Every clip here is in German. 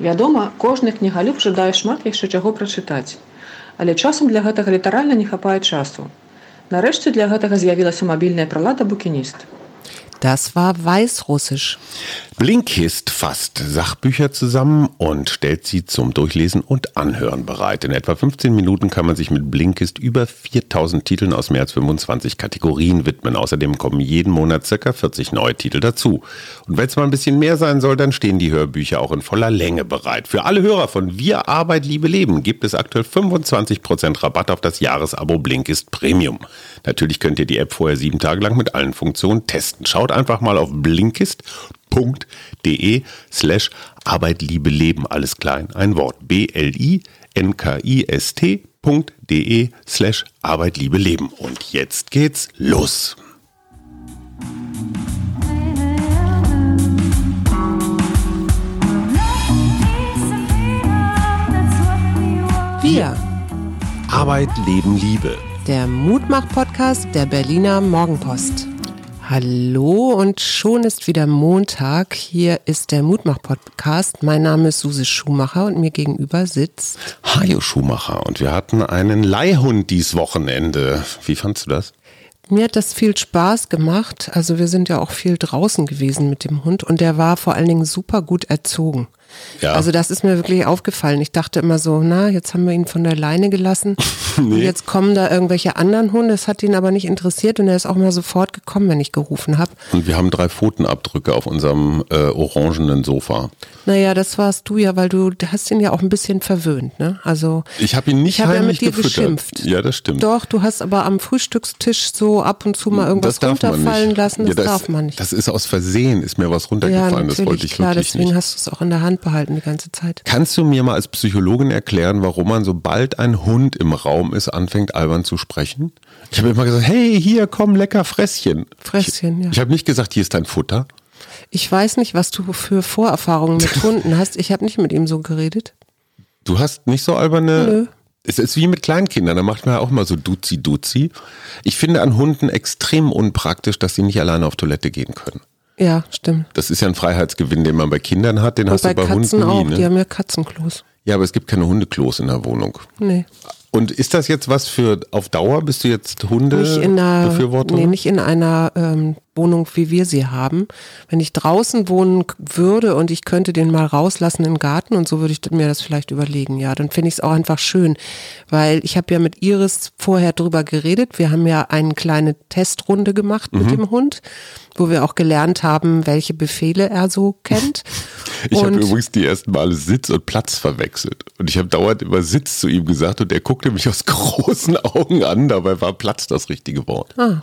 Вядома, кожны кнігалюб жадае шмат яшчэ чаго прачытаць. Але часам для гэтага літаральна не хапае часу. Нарэшце для гэтага з'явілася мабільная прылада букініст. Das war Weißrussisch. Blinkist fasst Sachbücher zusammen und stellt sie zum Durchlesen und Anhören bereit. In etwa 15 Minuten kann man sich mit Blinkist über 4000 Titeln aus mehr als 25 Kategorien widmen. Außerdem kommen jeden Monat circa 40 neue Titel dazu. Und wenn es mal ein bisschen mehr sein soll, dann stehen die Hörbücher auch in voller Länge bereit. Für alle Hörer von Wir Arbeit, Liebe Leben gibt es aktuell 25% Rabatt auf das Jahresabo Blinkist Premium. Natürlich könnt ihr die App vorher sieben Tage lang mit allen Funktionen testen. Schaut einfach mal auf blinkist.de slash Arbeit, Liebe, Leben, alles klein, ein Wort. B-L-I-N-K-I-S-T.de slash Arbeit, Liebe, Leben. Und jetzt geht's los. Wir, Arbeit, Leben, Liebe. der Mutmach-Podcast der Berliner Morgenpost. Hallo und schon ist wieder Montag. Hier ist der Mutmach-Podcast. Mein Name ist Suse Schumacher und mir gegenüber sitzt. Hajo Schumacher. Und wir hatten einen Leihhund dies Wochenende. Wie fandst du das? Mir hat das viel Spaß gemacht. Also wir sind ja auch viel draußen gewesen mit dem Hund und der war vor allen Dingen super gut erzogen. Ja. Also das ist mir wirklich aufgefallen. Ich dachte immer so, na, jetzt haben wir ihn von der Leine gelassen. Und jetzt kommen da irgendwelche anderen Hunde. Es hat ihn aber nicht interessiert und er ist auch mal sofort gekommen, wenn ich gerufen habe. Und wir haben drei Pfotenabdrücke auf unserem äh, orangenen Sofa. Naja, das warst du ja, weil du hast ihn ja auch ein bisschen verwöhnt, ne? Also Ich habe ihn nicht ich habe ja mit dir gefüttert. geschimpft. Ja, das stimmt. Doch, du hast aber am Frühstückstisch so ab und zu mal irgendwas das runterfallen lassen. Das ja, darf man nicht. Das ist aus Versehen, ist mir was ja, runtergefallen. natürlich, das wollte ich klar. wirklich Deswegen nicht. hast du es auch in der Hand behalten die ganze Zeit. Kannst du mir mal als Psychologin erklären, warum man, sobald ein Hund im Raum ist, anfängt albern zu sprechen? Ich habe immer gesagt, hey, hier, komm, lecker Fresschen. Fresschen, ich, ja. Ich habe nicht gesagt, hier ist dein Futter. Ich weiß nicht, was du für Vorerfahrungen mit Hunden hast. Ich habe nicht mit ihm so geredet. Du hast nicht so alberne. Nö. Es ist wie mit Kleinkindern, da macht man ja auch mal so Duzi Duzi. Ich finde an Hunden extrem unpraktisch, dass sie nicht alleine auf Toilette gehen können. Ja, stimmt. Das ist ja ein Freiheitsgewinn, den man bei Kindern hat, den Und hast bei du bei Katzen Hunden auch. nie. Die Ne? haben ja Katzenklos. Ja, aber es gibt keine Hundeklos in der Wohnung. Nee. Und ist das jetzt was für auf Dauer? Bist du jetzt Hunde Nicht in einer, Befürworter? nee, nicht in einer ähm, Wohnung, wie wir sie haben. Wenn ich draußen wohnen würde und ich könnte den mal rauslassen im Garten und so würde ich mir das vielleicht überlegen. Ja, dann finde ich es auch einfach schön, weil ich habe ja mit Iris vorher drüber geredet. Wir haben ja eine kleine Testrunde gemacht Mhm. mit dem Hund, wo wir auch gelernt haben, welche Befehle er so kennt. Ich habe übrigens die ersten Male Sitz und Platz verwechselt. Und ich habe dauernd immer Sitz zu ihm gesagt und er guckte mich aus großen Augen an. Dabei war Platz das richtige Wort. Ah.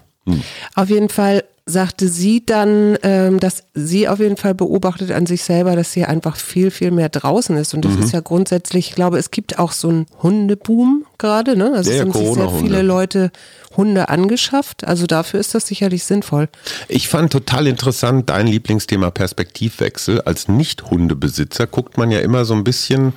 Auf jeden Fall sagte sie dann, ähm, dass sie auf jeden Fall beobachtet an sich selber, dass sie einfach viel, viel mehr draußen ist. Und das Mhm. ist ja grundsätzlich, ich glaube, es gibt auch so einen Hundeboom gerade. Ne? Also Ja, es haben sich sehr viele Leute Hunde angeschafft. Also dafür ist das sicherlich sinnvoll. Ich fand total interessant dein Lieblingsthema Perspektivwechsel. Als Nicht-Hundebesitzer guckt man ja immer so ein bisschen,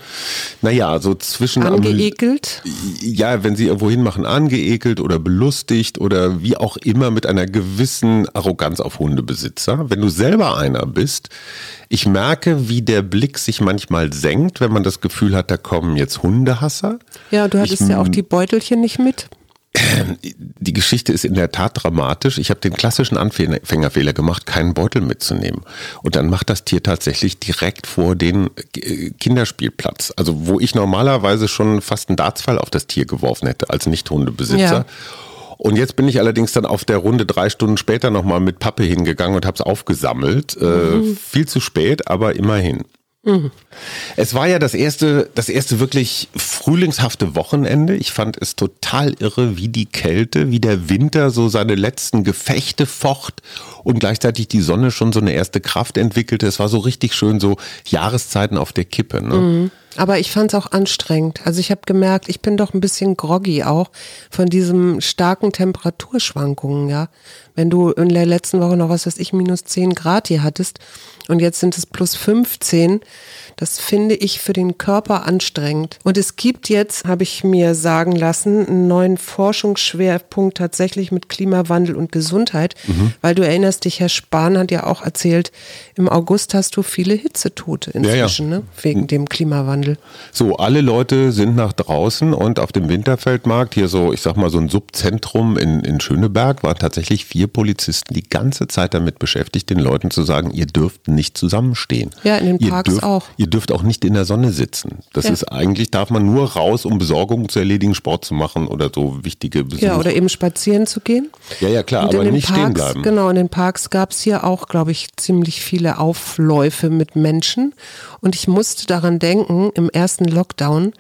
naja, so zwischen Angeekelt. ja, wenn sie irgendwo hinmachen, angeekelt oder belustigt oder wie auch immer mit einer gewissen Arroganz auf Hundebesitzer. Wenn du selber einer bist, ich merke, wie der Blick sich manchmal senkt, wenn man das Gefühl hat, da kommen jetzt Hundehasser. Ja, du hattest Ich- ja auch die Beutelchen nicht mit. Die Geschichte ist in der Tat dramatisch. Ich habe den klassischen Anfängerfehler gemacht, keinen Beutel mitzunehmen. Und dann macht das Tier tatsächlich direkt vor den äh, Kinderspielplatz. Also wo ich normalerweise schon fast einen Dartsfall auf das Tier geworfen hätte als Nicht-Hundebesitzer. Ja. Und jetzt bin ich allerdings dann auf der Runde drei Stunden später nochmal mit Pappe hingegangen und habe es aufgesammelt. Äh, viel zu spät, aber immerhin. Es war ja das erste, das erste wirklich frühlingshafte Wochenende. Ich fand es total irre, wie die Kälte, wie der Winter so seine letzten Gefechte focht und gleichzeitig die Sonne schon so eine erste Kraft entwickelte. Es war so richtig schön, so Jahreszeiten auf der Kippe. Ne? Aber ich fand es auch anstrengend. Also ich habe gemerkt, ich bin doch ein bisschen groggy auch von diesem starken Temperaturschwankungen, ja. Wenn du in der letzten Woche noch was weiß ich, minus 10 Grad hier hattest und jetzt sind es plus 15, das finde ich für den Körper anstrengend. Und es gibt jetzt, habe ich mir sagen lassen, einen neuen Forschungsschwerpunkt tatsächlich mit Klimawandel und Gesundheit, mhm. weil du erinnerst dich, Herr Spahn hat ja auch erzählt, im August hast du viele Hitzetote inzwischen, ja, ja. Ne? wegen dem Klimawandel. So, alle Leute sind nach draußen und auf dem Winterfeldmarkt, hier so, ich sag mal, so ein Subzentrum in, in Schöneberg, waren tatsächlich vier Polizisten die ganze Zeit damit beschäftigt, den Leuten zu sagen, ihr dürft nicht zusammenstehen. Ja, in den Parks dürft, auch. Ihr dürft auch nicht in der Sonne sitzen. Das ja. ist eigentlich, darf man nur raus, um Besorgungen zu erledigen, Sport zu machen oder so wichtige Besuche. Ja, oder eben spazieren zu gehen. Ja, ja, klar, aber nicht Parks, stehen bleiben. Genau, in den Parks gab es hier auch, glaube ich, ziemlich viele Aufläufe mit Menschen. Und ich musste daran denken, im ersten Lockdown,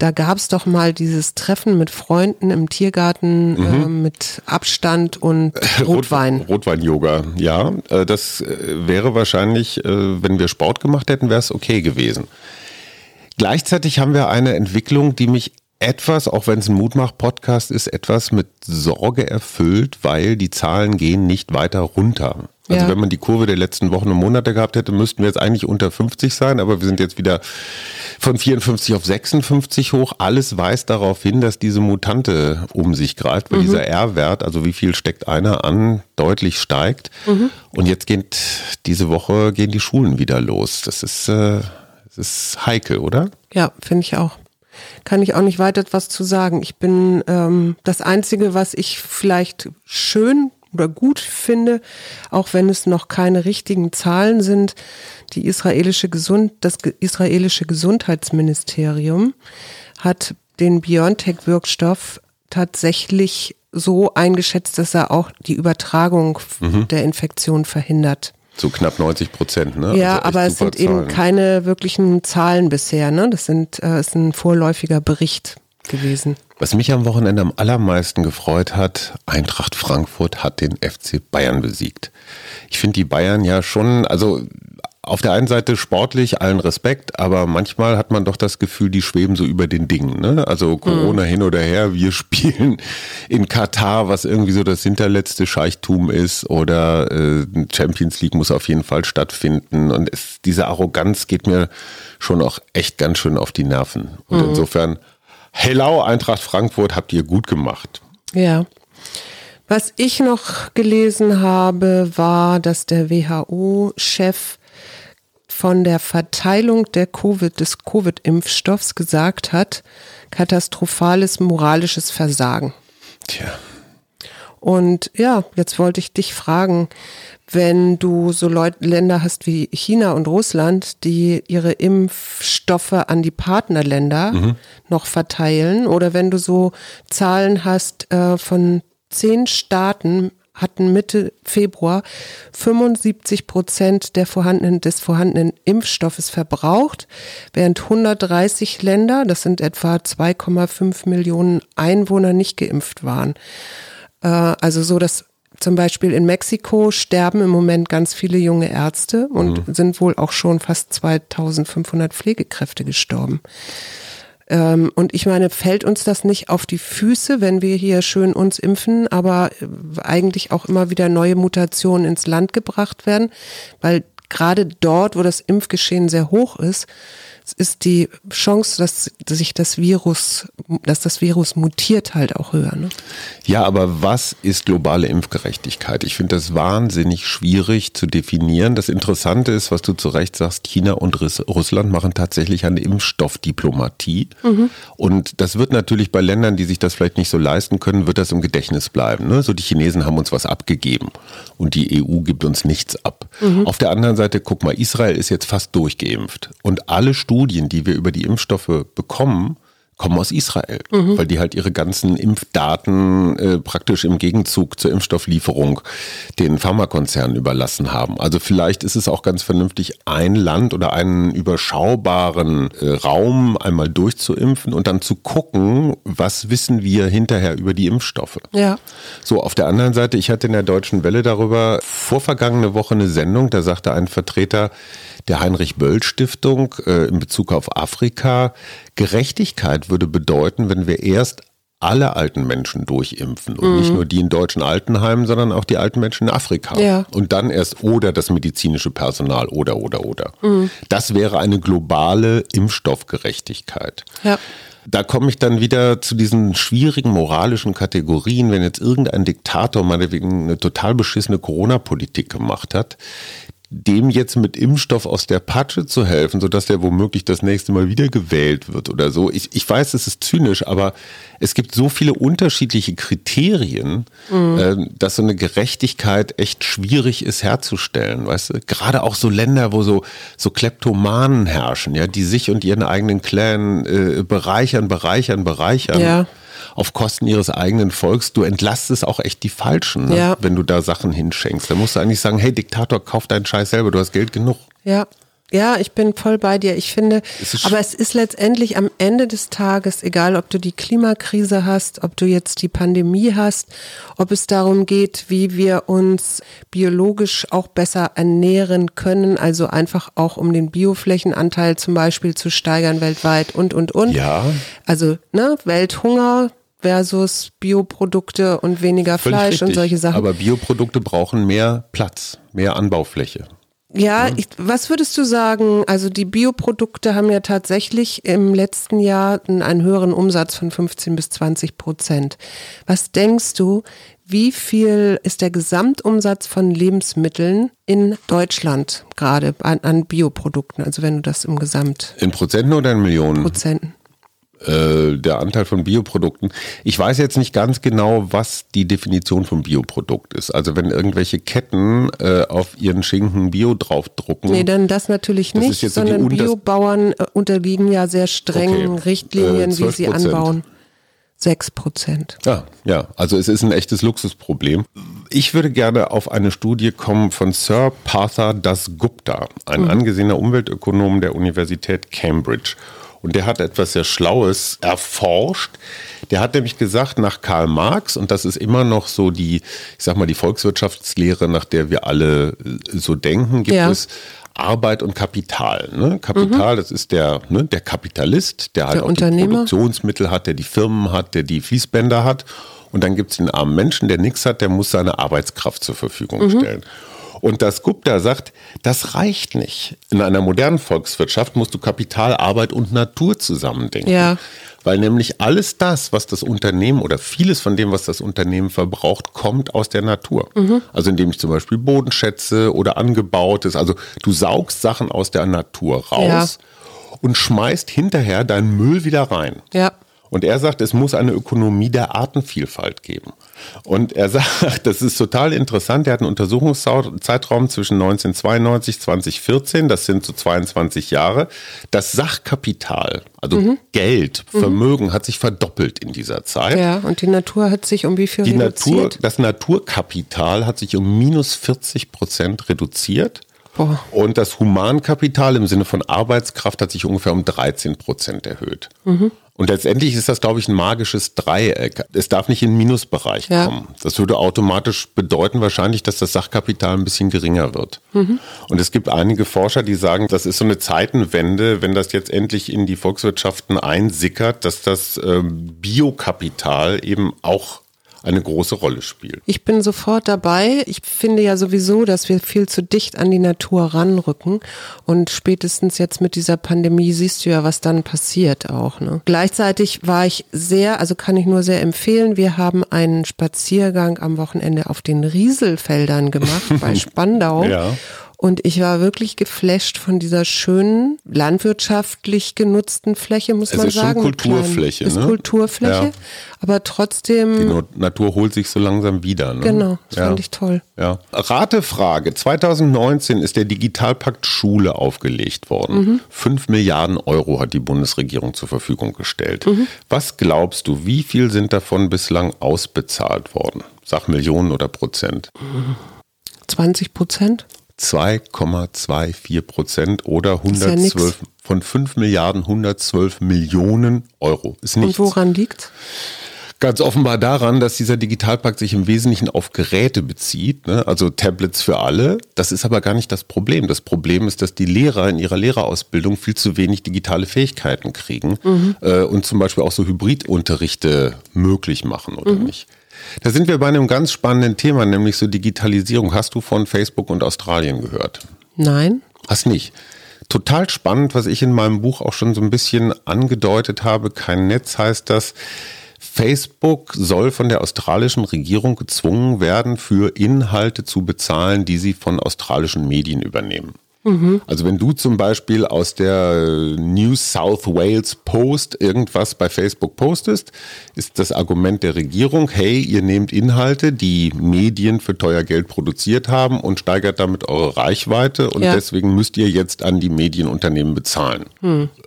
da gab es doch mal dieses Treffen mit Freunden im Tiergarten mhm. äh, mit Abstand und Rotwein. Rot, Rotwein-Yoga, ja. Äh, das äh, wäre wahrscheinlich, äh, wenn wir Sport gemacht hätten, wäre es okay gewesen. Gleichzeitig haben wir eine Entwicklung, die mich etwas, auch wenn es ein Mutmach-Podcast ist, etwas mit Sorge erfüllt, weil die Zahlen gehen nicht weiter runter. Also ja. wenn man die Kurve der letzten Wochen und Monate gehabt hätte, müssten wir jetzt eigentlich unter 50 sein, aber wir sind jetzt wieder von 54 auf 56 hoch. Alles weist darauf hin, dass diese Mutante um sich greift, weil mhm. dieser R-Wert, also wie viel steckt einer an, deutlich steigt. Mhm. Und jetzt geht diese Woche gehen die Schulen wieder los. Das ist, äh, das ist heikel, oder? Ja, finde ich auch kann ich auch nicht weiter etwas zu sagen. Ich bin ähm, das Einzige, was ich vielleicht schön oder gut finde, auch wenn es noch keine richtigen Zahlen sind, die israelische Gesund, das israelische Gesundheitsministerium hat den BioNTech-Wirkstoff tatsächlich so eingeschätzt, dass er auch die Übertragung mhm. der Infektion verhindert. So knapp 90 Prozent, ne? Ja, also aber es sind Zahlen. eben keine wirklichen Zahlen bisher, ne? Das sind, äh, ist ein vorläufiger Bericht gewesen. Was mich am Wochenende am allermeisten gefreut hat, Eintracht Frankfurt hat den FC Bayern besiegt. Ich finde die Bayern ja schon, also auf der einen Seite sportlich allen Respekt, aber manchmal hat man doch das Gefühl, die schweben so über den Dingen. Ne? Also Corona mhm. hin oder her, wir spielen in Katar, was irgendwie so das hinterletzte Scheichtum ist, oder äh, Champions League muss auf jeden Fall stattfinden. Und es, diese Arroganz geht mir schon auch echt ganz schön auf die Nerven. Und mhm. insofern Hello, Eintracht Frankfurt, habt ihr gut gemacht. Ja. Was ich noch gelesen habe, war, dass der WHO-Chef von der Verteilung der COVID, des Covid-Impfstoffs gesagt hat, katastrophales moralisches Versagen. Tja. Und ja, jetzt wollte ich dich fragen, wenn du so Leut Länder hast wie China und Russland, die ihre Impfstoffe an die Partnerländer mhm. noch verteilen, oder wenn du so Zahlen hast äh, von zehn Staaten hatten Mitte Februar 75 Prozent der vorhandenen, des vorhandenen Impfstoffes verbraucht, während 130 Länder, das sind etwa 2,5 Millionen Einwohner, nicht geimpft waren. Äh, also so, dass zum Beispiel in Mexiko sterben im Moment ganz viele junge Ärzte und mhm. sind wohl auch schon fast 2500 Pflegekräfte gestorben. Ähm, und ich meine, fällt uns das nicht auf die Füße, wenn wir hier schön uns impfen, aber äh, eigentlich auch immer wieder neue Mutationen ins Land gebracht werden? Weil gerade dort, wo das Impfgeschehen sehr hoch ist, ist die Chance, dass, dass sich das Virus, dass das Virus mutiert halt auch höher. Ne? Ja, aber was ist globale Impfgerechtigkeit? Ich finde das wahnsinnig schwierig zu definieren. Das Interessante ist, was du zu Recht sagst, China und Russland machen tatsächlich eine Impfstoffdiplomatie. Mhm. Und das wird natürlich bei Ländern, die sich das vielleicht nicht so leisten können, wird das im Gedächtnis bleiben. Ne? So die Chinesen haben uns was abgegeben und die EU gibt uns nichts ab. Mhm. Auf der anderen Seite, guck mal, Israel ist jetzt fast durchgeimpft und alle Studien, die wir über die Impfstoffe bekommen, kommen aus Israel, mhm. weil die halt ihre ganzen Impfdaten äh, praktisch im Gegenzug zur Impfstofflieferung den Pharmakonzernen überlassen haben. Also vielleicht ist es auch ganz vernünftig, ein Land oder einen überschaubaren äh, Raum einmal durchzuimpfen und dann zu gucken, was wissen wir hinterher über die Impfstoffe. Ja. So, auf der anderen Seite, ich hatte in der Deutschen Welle darüber vorvergangene Woche eine Sendung, da sagte ein Vertreter, der Heinrich-Böll-Stiftung äh, in Bezug auf Afrika. Gerechtigkeit würde bedeuten, wenn wir erst alle alten Menschen durchimpfen und mhm. nicht nur die in deutschen Altenheimen, sondern auch die alten Menschen in Afrika. Ja. Und dann erst oder das medizinische Personal oder oder oder. Mhm. Das wäre eine globale Impfstoffgerechtigkeit. Ja. Da komme ich dann wieder zu diesen schwierigen moralischen Kategorien, wenn jetzt irgendein Diktator meinetwegen eine total beschissene Corona-Politik gemacht hat, dem jetzt mit Impfstoff aus der Patsche zu helfen, sodass der womöglich das nächste Mal wieder gewählt wird oder so. Ich, ich weiß, es ist zynisch, aber es gibt so viele unterschiedliche Kriterien, mhm. äh, dass so eine Gerechtigkeit echt schwierig ist herzustellen. Weißt du, gerade auch so Länder, wo so so Kleptomanen herrschen, ja, die sich und ihren eigenen Clan äh, bereichern, bereichern, bereichern. Ja auf Kosten ihres eigenen Volks. Du entlastest auch echt die Falschen, ne? ja. wenn du da Sachen hinschenkst. Da musst du eigentlich sagen, hey Diktator, kauf deinen Scheiß selber, du hast Geld genug. Ja. Ja, ich bin voll bei dir. Ich finde, es aber es ist letztendlich am Ende des Tages, egal ob du die Klimakrise hast, ob du jetzt die Pandemie hast, ob es darum geht, wie wir uns biologisch auch besser ernähren können, also einfach auch um den Bioflächenanteil zum Beispiel zu steigern weltweit und, und, und. Ja. Also, ne, Welthunger, versus Bioprodukte und weniger Völlig Fleisch richtig. und solche Sachen. Aber Bioprodukte brauchen mehr Platz, mehr Anbaufläche. Ja, ich, was würdest du sagen? Also die Bioprodukte haben ja tatsächlich im letzten Jahr einen höheren Umsatz von 15 bis 20 Prozent. Was denkst du, wie viel ist der Gesamtumsatz von Lebensmitteln in Deutschland gerade an, an Bioprodukten? Also wenn du das im Gesamt. In Prozenten oder in Millionen? Prozenten. Äh, der Anteil von Bioprodukten. Ich weiß jetzt nicht ganz genau, was die Definition von Bioprodukt ist. Also wenn irgendwelche Ketten äh, auf ihren Schinken Bio draufdrucken. Nee, dann das natürlich Das nicht, so sondern Biobauern äh, unterliegen ja sehr strengen Okay. Richtlinien, Äh, wie sie 12%. anbauen. Sechs Prozent. Ja, ja, also es ist ein echtes Luxusproblem. Ich würde gerne auf eine Studie kommen von Sir Partha Dasgupta, ein angesehener Umweltökonom der Universität Cambridge. Und der hat etwas sehr Schlaues erforscht. Der hat nämlich gesagt, nach Karl Marx, und das ist immer noch so die, ich sag mal, die Volkswirtschaftslehre, nach der wir alle äh, so denken, gibt Ja. es Arbeit und Kapital. Ne? Kapital, das ist der, ne, der Kapitalist, der halt Der auch die. Produktionsmittel hat, der die Firmen hat, der die Fließbänder hat. Und dann gibt es den armen Menschen, der nichts hat, der muss seine Arbeitskraft zur Verfügung Mhm. stellen. Und das Gupta sagt, das reicht nicht. In einer modernen Volkswirtschaft musst du Kapital, Arbeit und Natur zusammendenken. Ja. Weil nämlich alles das, was das Unternehmen oder vieles von dem, was das Unternehmen verbraucht, kommt aus der Natur. Mhm. Also indem ich zum Beispiel Boden schätze oder angebautes. Also du saugst Sachen aus der Natur raus und schmeißt hinterher deinen Müll wieder rein. Ja. Und er sagt, es muss eine Ökonomie der Artenvielfalt geben. Und er sagt, das ist total interessant. Er hat einen Untersuchungszeitraum zwischen 1992 2014, das sind so 22 Jahre. Das Sachkapital, also Geld, Vermögen hat sich verdoppelt in dieser Zeit. Ja, und die Natur hat sich um wie viel Die Natur, reduziert? das Naturkapital hat sich um minus 40 Prozent reduziert. Boah. Und das Humankapital im Sinne von Arbeitskraft hat sich ungefähr um 13 Prozent erhöht. Mhm. Und letztendlich ist das, glaube ich, ein magisches Dreieck. Es darf nicht in den Minusbereich Ja. kommen. Das würde automatisch bedeuten wahrscheinlich, dass das Sachkapital ein bisschen geringer wird. Mhm. Und es gibt einige Forscher, die sagen, das ist so eine Zeitenwende, wenn das jetzt endlich in die Volkswirtschaften einsickert, dass das ähm, Biokapital eben auch eine große Rolle spielt. Ich bin sofort dabei. Ich finde ja sowieso, dass wir viel zu dicht an die Natur ranrücken. Und spätestens jetzt mit dieser Pandemie siehst du ja, was dann passiert auch. Ne? Gleichzeitig war ich sehr, also kann ich nur sehr empfehlen, wir haben einen Spaziergang am Wochenende auf den Rieselfeldern gemacht bei Spandau. Ja. Und ich war wirklich geflasht von dieser schönen, landwirtschaftlich genutzten Fläche, muss Es man ist schon sagen. Kulturfläche, Klein. Ist ne? Kulturfläche, Ja. aber trotzdem, Die Natur holt sich so langsam wieder. Ne? genau, das ja. fand ich toll. Ja. Ratefrage. 2019 ist der Digitalpakt Schule aufgelegt worden. Mhm. Fünf Milliarden Euro hat die Bundesregierung zur Verfügung gestellt. Mhm. Was glaubst du, wie viel sind davon bislang ausbezahlt worden? Sag Millionen oder Prozent. 20 Prozent? 2,24 Prozent oder ist ja 112 von 5 Milliarden 112 Millionen Euro. Ist nichts. Und woran liegt's? Ganz offenbar daran, dass dieser Digitalpakt sich im Wesentlichen auf Geräte bezieht, ne? also Tablets für alle. Das ist aber gar nicht das Problem. Das Problem ist, dass die Lehrer in ihrer Lehrerausbildung viel zu wenig digitale Fähigkeiten kriegen äh, und zum Beispiel auch so Hybridunterrichte möglich machen oder nicht. Da sind wir bei einem ganz spannenden Thema, nämlich so Digitalisierung. Hast du von Facebook und Australien gehört? Nein? Hast nicht. Total spannend, was ich in meinem Buch auch schon so ein bisschen angedeutet habe. Kein Netz heißt das. Facebook soll von der australischen Regierung gezwungen werden, für Inhalte zu bezahlen, die sie von australischen Medien übernehmen. Also wenn du zum Beispiel aus der New South Wales Post irgendwas bei Facebook postest, ist das Argument der Regierung, hey, ihr nehmt Inhalte, die Medien für teuer Geld produziert haben und steigert damit eure Reichweite und Ja. deswegen müsst ihr jetzt an die Medienunternehmen bezahlen.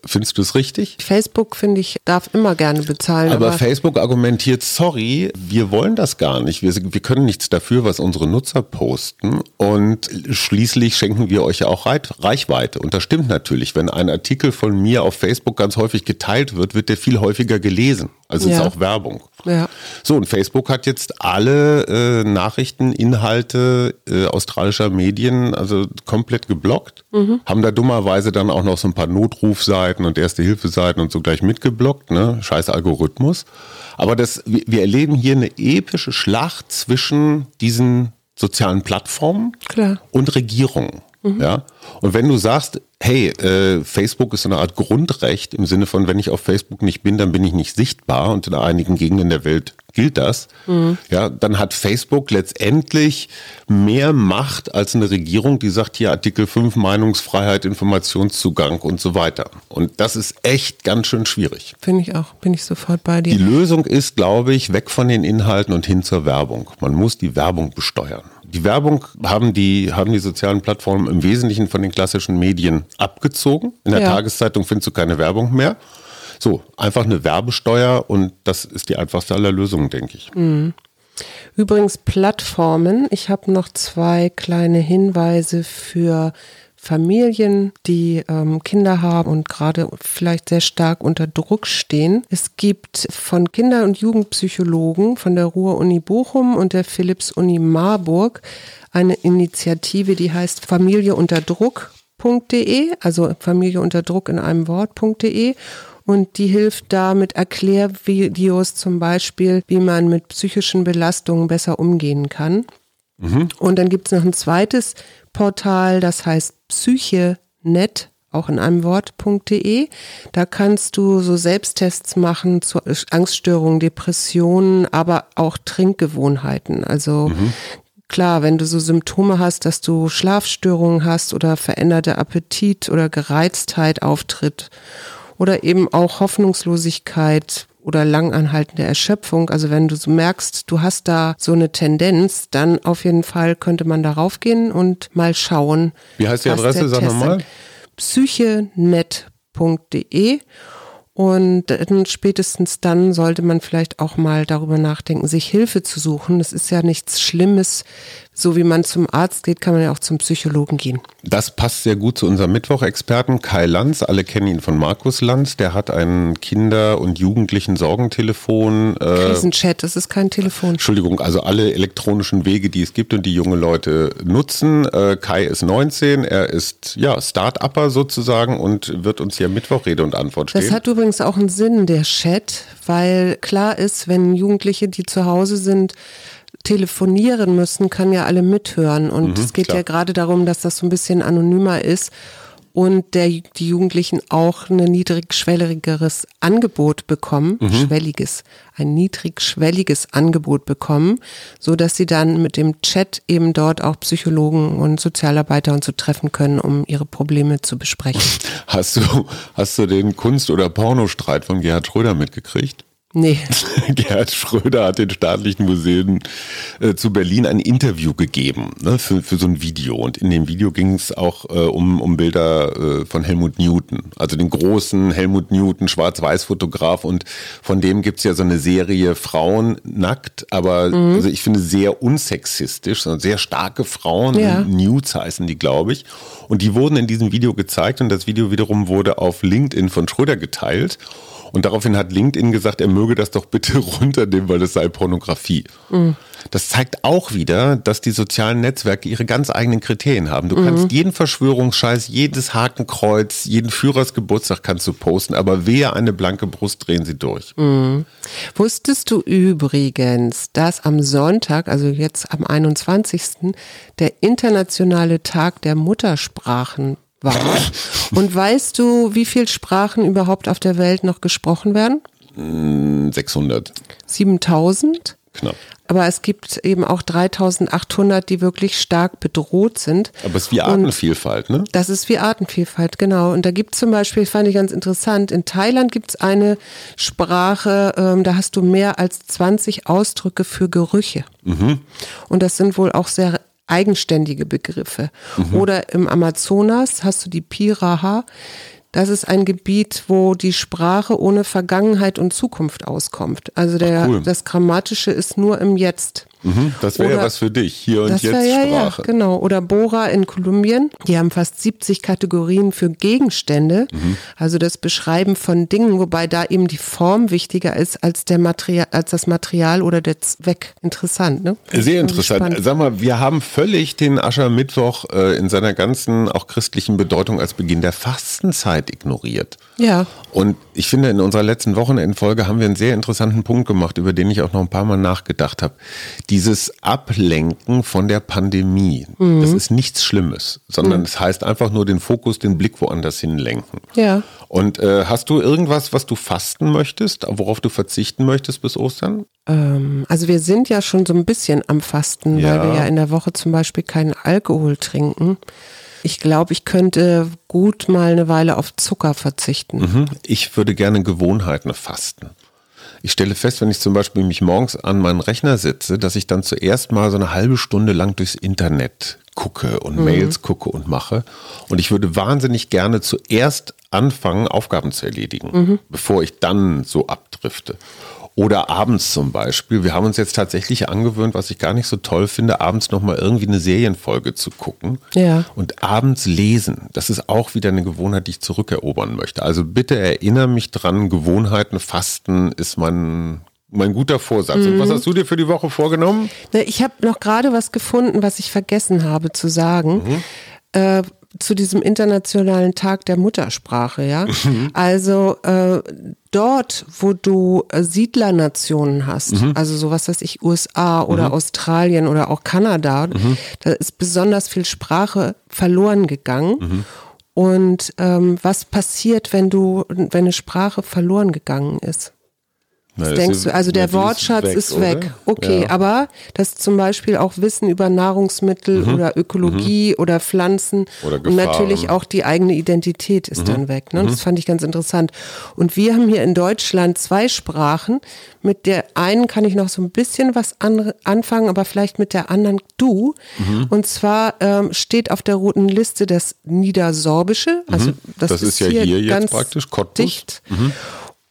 Findest du es richtig? Facebook, finde ich, darf immer gerne bezahlen. Aber, Aber, Facebook argumentiert, sorry, wir wollen das gar nicht. Wir, wir können nichts dafür, was unsere Nutzer posten. Und schließlich schenken wir euch ja auch Reit- Reichweite. Und das stimmt natürlich. Wenn ein Artikel von mir auf Facebook ganz häufig geteilt wird, wird der viel häufiger gelesen. Also Ja. ist auch Werbung. ja. So, und Facebook hat jetzt alle äh, Nachrichten, Inhalte äh, australischer Medien also komplett geblockt. Haben da dummerweise dann auch noch so ein paar Notrufseiten und Erste-Hilfe-Seiten und so gleich mitgeblockt. Ne? Scheiß Algorithmus. Aber das, wir, wir erleben hier eine epische Schlacht zwischen diesen sozialen Plattformen Klar. und Regierungen. Ja? Und wenn du sagst, hey, äh, Facebook ist so eine Art Grundrecht im Sinne von, wenn ich auf Facebook nicht bin, dann bin ich nicht sichtbar und in einigen Gegenden der Welt gilt das, ja, dann hat Facebook letztendlich mehr Macht als eine Regierung, die sagt hier Artikel 5 Meinungsfreiheit, Informationszugang und so weiter. Und das ist echt ganz schön schwierig. Finde ich auch. Bin ich sofort bei Die dir. Lösung ist, glaube ich, weg von den Inhalten und hin zur Werbung. Man muss die Werbung besteuern. Die Werbung haben die, haben die sozialen Plattformen im Wesentlichen von den klassischen Medien abgezogen. In der Ja. Tageszeitung findest du keine Werbung mehr. So, einfach eine Werbesteuer und das ist die einfachste aller Lösungen, denke ich. Übrigens Plattformen. Ich habe noch zwei kleine Hinweise für Familien, die ähm, Kinder haben und gerade vielleicht sehr stark unter Druck stehen. Es gibt von Kinder- und Jugendpsychologen von der Ruhr-Uni Bochum und der Philipps-Uni Marburg eine Initiative, die heißt Familie unter Druck.de, also Familie unter Druck in einem Wort.de. Und die hilft da mit Erklärvideos zum Beispiel, wie man mit psychischen Belastungen besser umgehen kann. Und dann gibt es noch ein zweites Portal, das heißt psychenet, auch in einem Wort.de. Da kannst du so Selbsttests machen zu Angststörungen, Depressionen, aber auch Trinkgewohnheiten. Also klar, wenn du so Symptome hast, dass du Schlafstörungen hast oder veränderte Appetit oder Gereiztheit auftritt oder eben auch Hoffnungslosigkeit oder langanhaltende Erschöpfung. Also wenn du so merkst, du hast da so eine Tendenz, dann auf jeden Fall könnte man darauf gehen und mal schauen. Wie heißt die Adresse? Sag nochmal. psychenet.de und dann spätestens dann sollte man vielleicht auch mal darüber nachdenken, sich Hilfe zu suchen. Das ist ja nichts Schlimmes. So wie man zum Arzt geht, kann man ja auch zum Psychologen gehen. Das passt sehr gut zu unserem Mittwoch-Experten Kai Lanz. Alle kennen ihn von Markus Lanz. Der hat ein Kinder- und Jugendlichen-Sorgentelefon. Äh, Das ist ein Chat, das ist kein Telefon. Entschuldigung, also alle elektronischen Wege, die es gibt und die junge Leute nutzen. Äh, Kai ist 19, er ist ja Start-Upper sozusagen und wird uns hier Mittwoch Rede und Antwort stehen. Das hat übrigens auch einen Sinn, der Chat, weil klar ist, wenn Jugendliche, die zu Hause sind, telefonieren müssen, kann ja alle mithören. Und es geht klar. ja gerade darum, dass das so ein bisschen anonymer ist. und der, die Jugendlichen auch ein niedrigschwelligeres Angebot bekommen, mhm. schwelliges, ein niedrigschwelliges Angebot bekommen, so dass sie dann mit dem Chat eben dort auch Psychologen und Sozialarbeiter und so treffen können, um ihre Probleme zu besprechen. Hast du, hast du den Kunst- oder Pornostreit von Gerhard Schröder mitgekriegt? Nee. Gerhard Schröder hat den staatlichen Museen äh, zu Berlin ein Interview gegeben ne, für, für so ein Video. Und in dem Video ging es auch äh, um, um Bilder äh, von Helmut Newton, also den großen Helmut Newton, Schwarz-Weiß-Fotograf. Und von dem gibt's ja so eine Serie Frauen nackt, aber mhm. also ich finde sehr unsexistisch, sondern sehr starke Frauen. Ja. Nudes heißen die, glaube ich. Und die wurden in diesem Video gezeigt und das Video wiederum wurde auf LinkedIn von Schröder geteilt. Und daraufhin hat LinkedIn gesagt, er möge das doch bitte runternehmen, weil das sei Pornografie. Mhm. Das zeigt auch wieder, dass die sozialen Netzwerke ihre ganz eigenen Kriterien haben. Du mhm. kannst jeden Verschwörungsscheiß, jedes Hakenkreuz, jeden Führersgeburtstag kannst du posten, aber wehe eine blanke Brust drehen sie durch. Mhm. Wusstest du übrigens, dass am Sonntag, also jetzt am 21. der internationale Tag der Muttersprachen war. Und weißt du, wie viele Sprachen überhaupt auf der Welt noch gesprochen werden? 600. 7000? Knapp. Aber es gibt eben auch 3800, die wirklich stark bedroht sind. Aber es ist wie Artenvielfalt, ne? Das ist wie Artenvielfalt, genau. Und da gibt es zum Beispiel, fand ich ganz interessant, in Thailand gibt es eine Sprache, ähm, da hast du mehr als 20 Ausdrücke für Gerüche. Mhm. Und das sind wohl auch sehr eigenständige Begriffe. Mhm. Oder im Amazonas hast du die Piraha. Das ist ein Gebiet, wo die Sprache ohne Vergangenheit und Zukunft auskommt. Also der, cool. das Grammatische ist nur im Jetzt. Mhm, das wäre ja was für dich, hier und jetzt wär, ja, Sprache. Ja, genau. Oder Bora in Kolumbien, die haben fast 70 Kategorien für Gegenstände, mhm. also das Beschreiben von Dingen, wobei da eben die Form wichtiger ist als, der Material, als das Material oder der Zweck. Interessant, ne? Sehr interessant. Spannend. Sag mal, wir haben völlig den Aschermittwoch äh, in seiner ganzen, auch christlichen Bedeutung als Beginn der Fastenzeit ignoriert. Ja. Und ich finde, in unserer letzten Wochenendfolge haben wir einen sehr interessanten Punkt gemacht, über den ich auch noch ein paar Mal nachgedacht habe. Dieses Ablenken von der Pandemie, mhm. das ist nichts Schlimmes, sondern mhm. es heißt einfach nur den Fokus, den Blick woanders hinlenken. Ja. Und äh, hast du irgendwas, was du fasten möchtest, worauf du verzichten möchtest bis Ostern? Ähm, also wir sind ja schon so ein bisschen am Fasten, ja. weil wir ja in der Woche zum Beispiel keinen Alkohol trinken. Ich glaube, ich könnte gut mal eine Weile auf Zucker verzichten. Mhm. Ich würde gerne Gewohnheiten fasten. Ich stelle fest, wenn ich zum Beispiel mich morgens an meinen Rechner setze, dass ich dann zuerst mal so eine halbe Stunde lang durchs Internet gucke und mhm. Mails gucke und mache. Und ich würde wahnsinnig gerne zuerst anfangen, Aufgaben zu erledigen, mhm. bevor ich dann so abdrifte. Oder abends zum Beispiel. Wir haben uns jetzt tatsächlich angewöhnt, was ich gar nicht so toll finde, abends nochmal irgendwie eine Serienfolge zu gucken. Ja. Und abends lesen. Das ist auch wieder eine Gewohnheit, die ich zurückerobern möchte. Also bitte erinnere mich dran, Gewohnheiten, Fasten ist mein mein guter Vorsatz. Mhm. Und was mhm. hast du dir für die Woche vorgenommen? Ich habe noch gerade was gefunden, was ich vergessen habe zu sagen. Mhm. Äh, zu diesem internationalen Tag der Muttersprache, ja. Mhm. Also äh, dort, wo du äh, Siedlernationen hast, mhm. also sowas, was ich USA oder mhm. Australien oder auch Kanada, mhm. da ist besonders viel Sprache verloren gegangen. Mhm. Und ähm, was passiert, wenn du, wenn eine Sprache verloren gegangen ist? Na, Was denkst du? Also der Wortschatz ist weg. Ist weg. Okay, ja. aber dass zum Beispiel auch Wissen über Nahrungsmittel mhm. oder Ökologie mhm. oder Pflanzen oder und natürlich auch die eigene Identität ist mhm. dann weg. Ne? Das mhm. fand ich ganz interessant. Und wir haben hier in Deutschland zwei Sprachen. Mit der einen kann ich noch so ein bisschen was anfangen, aber vielleicht mit der anderen du. Mhm. Und zwar ähm, steht auf der roten Liste das Niedersorbische. Also mhm. das, das ist, ist, ja hier, hier jetzt praktisch Cottbus. dicht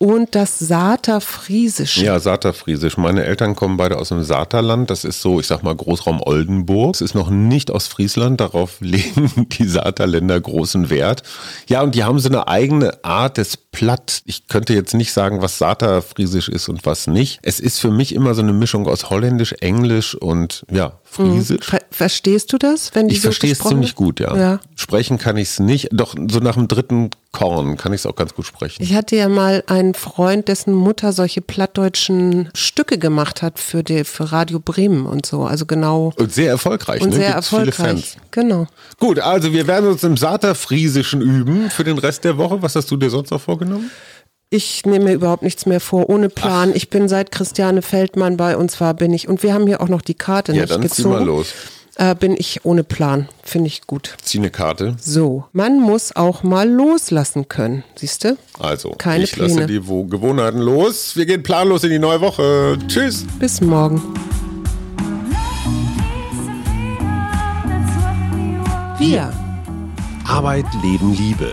und das Saterfriesische. Ja, Saterfriesisch. Meine Eltern kommen beide aus dem Saterland. Das ist so, ich sag mal, Großraum Oldenburg. Es ist noch nicht aus Friesland. Darauf legen die Saterländer großen Wert. Ja, und die haben so eine eigene Art des Platt. Ich könnte jetzt nicht sagen, was Saterfriesisch ist und was nicht. Es ist für mich immer so eine Mischung aus Holländisch, Englisch und ja, Friesisch. Mhm. verstehst du das, wenn die Ich so verstehe es ziemlich gut, ja. Ja. Sprechen kann ich es nicht. Doch so nach dem dritten Korn kann ich es auch ganz gut sprechen. Ich hatte ja mal einen Freund, dessen Mutter solche plattdeutschen Stücke gemacht hat für, die, für Radio Bremen und so. Also genau. Und sehr erfolgreich, Und ne? sehr Gibt's viele erfolgreich. Fans. Genau. Gut, also wir werden uns im Saterfriesischen üben für den Rest der Woche. Was hast du dir sonst noch vorgenommen? Ich nehme mir überhaupt nichts mehr vor, ohne Plan. Ich bin seit Christiane Feldmann bei uns war, bin ich. Und wir haben hier auch noch die Karte Ja, nicht dann zieh gezogen. mal los. Äh, bin ich ohne Plan. Finde ich gut. Zieh eine Karte. So, man muss auch mal loslassen können. Siehst du? Also, Keine ich lasse Pläne. die Wo- Gewohnheiten los. Wir gehen planlos in die neue Woche. Tschüss. Bis morgen. Wir, Arbeit, Leben, Liebe.